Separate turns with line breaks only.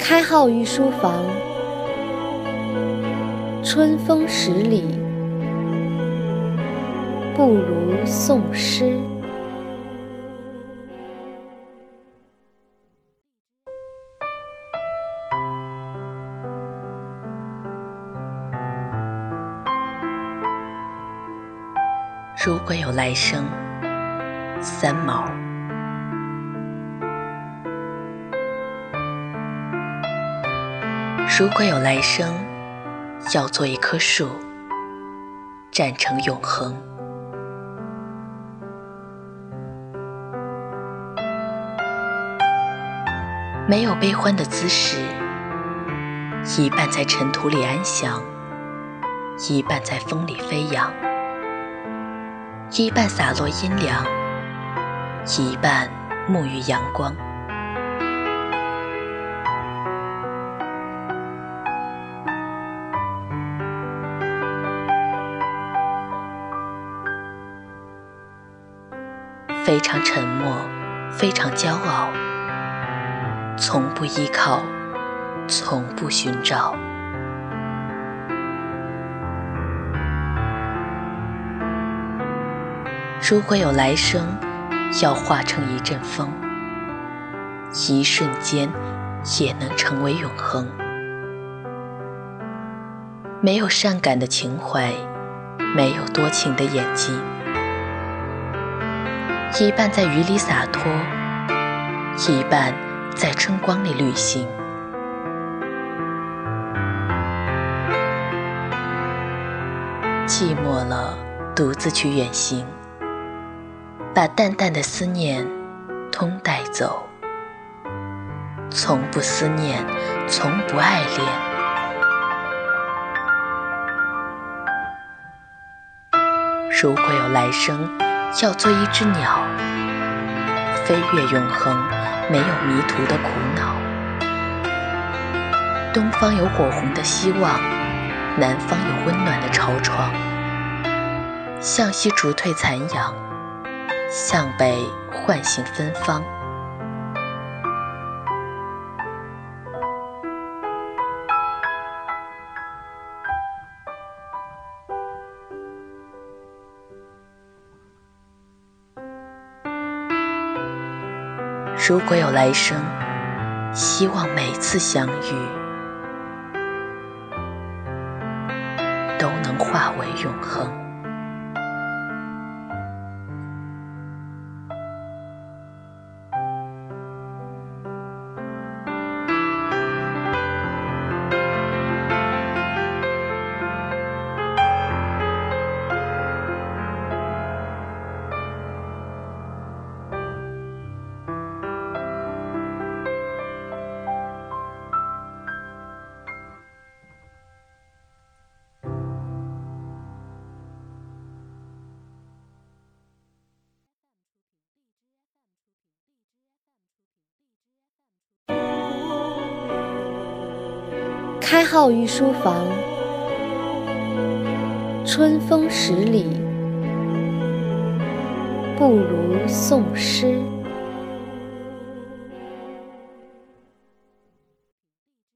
开号御书房，春风十里，不如送诗。
如果有来生，三毛。如果有来生，要做一棵树，站成永恒。没有悲欢的姿势，一半在尘土里安详，一半在风里飞扬。一半洒落阴凉，一半沐浴阳光。非常沉默，非常骄傲，从不依靠，从不寻找。如果有来生，要化成一阵风，一瞬间也能成为永恒。没有善感的情怀，没有多情的眼睛，一半在雨里洒脱，一半在春光里旅行。寂寞了，独自去远行。把淡淡的思念通带走，从不思念，从不爱恋。如果有来生，要做一只鸟，飞越永恒，没有迷途的苦恼。东方有火红的希望，南方有温暖的潮窗。向西逐退残阳。向北唤醒芬芳。如果有来生，希望每次相遇都能化为永恒。
开号御书房，春风十里，不如诵诗。